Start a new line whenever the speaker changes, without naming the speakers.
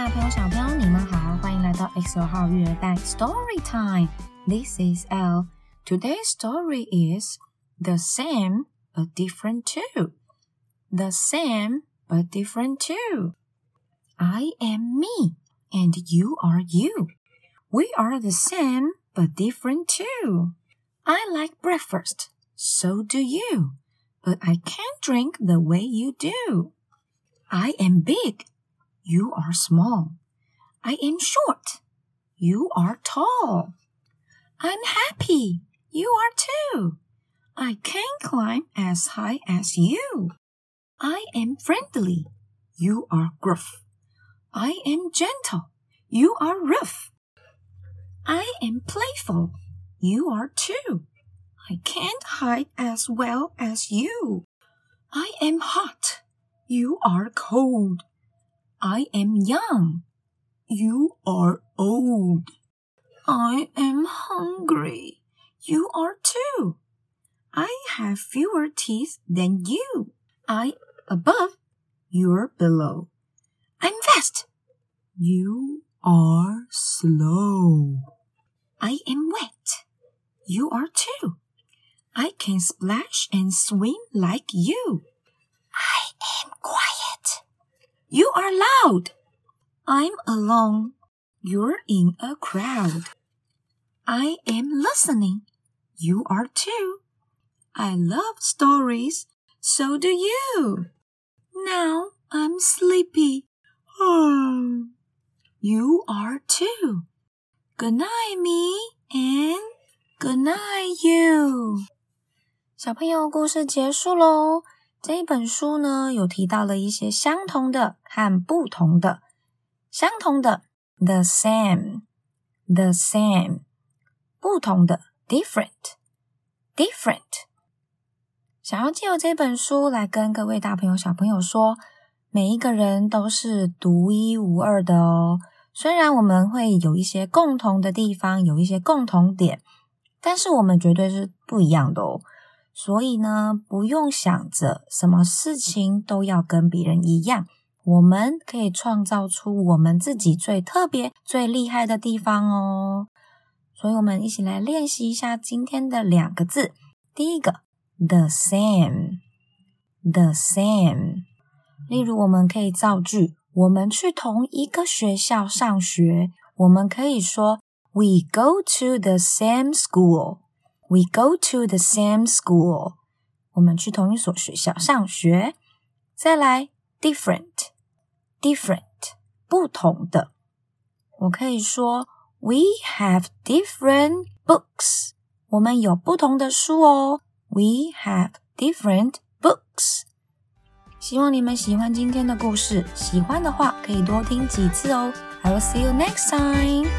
朋友、小朋友，你们好，欢迎来到 X 号育儿袋 Story Time。This is L. Today's story is the same but different too. The same but different too. I am me and you are you. We are the same but different too. I like breakfast, so do you, but I can't drink the way you do. I am big, you are small. I am short, you are tall. I'm happy, you are too. I can climb as high as you. I am friendly, you are gruff. I am gentle, you are rough. I am playful, you are too. I can't hide as well as you. I am hot, you are cold. I am young, you are old. I am hungry, you are too. I have fewer teeth than you. I above, you're below. I'm fast, you are slow. I am wet. You are too. I can splash and swim like you. I. You are loud. I'm alone. You're in a crowd. I am listening. You are too. I love stories. So do you. Now I'm sleepy. Oh. You are too. Good night, me, and good night, you. 小朋友，故事结束喽。 这一本书呢，有提到了一些相同的和不同的。相同的，the same，the same；不同的，different，different。想要借由这本书来跟各位大朋友、小朋友说。每一个人都是独一无二的哦。虽然我们会有一些共同的地方，有一些共同点，但是我们绝对是不一样的哦。所以呢，不用想着什么事情都要跟别人一样，我们可以创造出我们自己最特别、最厉害的地方哦。所以，我们一起来练习一下今天的两个字。第一个，the same，the same。例如，我们可以造句：我们去同一个学校上学。我们可以说：We go to the same school. We go to the same school. 我们去同一所学校上学。再来，different，different，不同的。我可以说：We have different books. 我们有不同的书哦。We have different books. 希望你们喜欢今天的故事，喜欢的话可以多听几次哦。I will see you next time.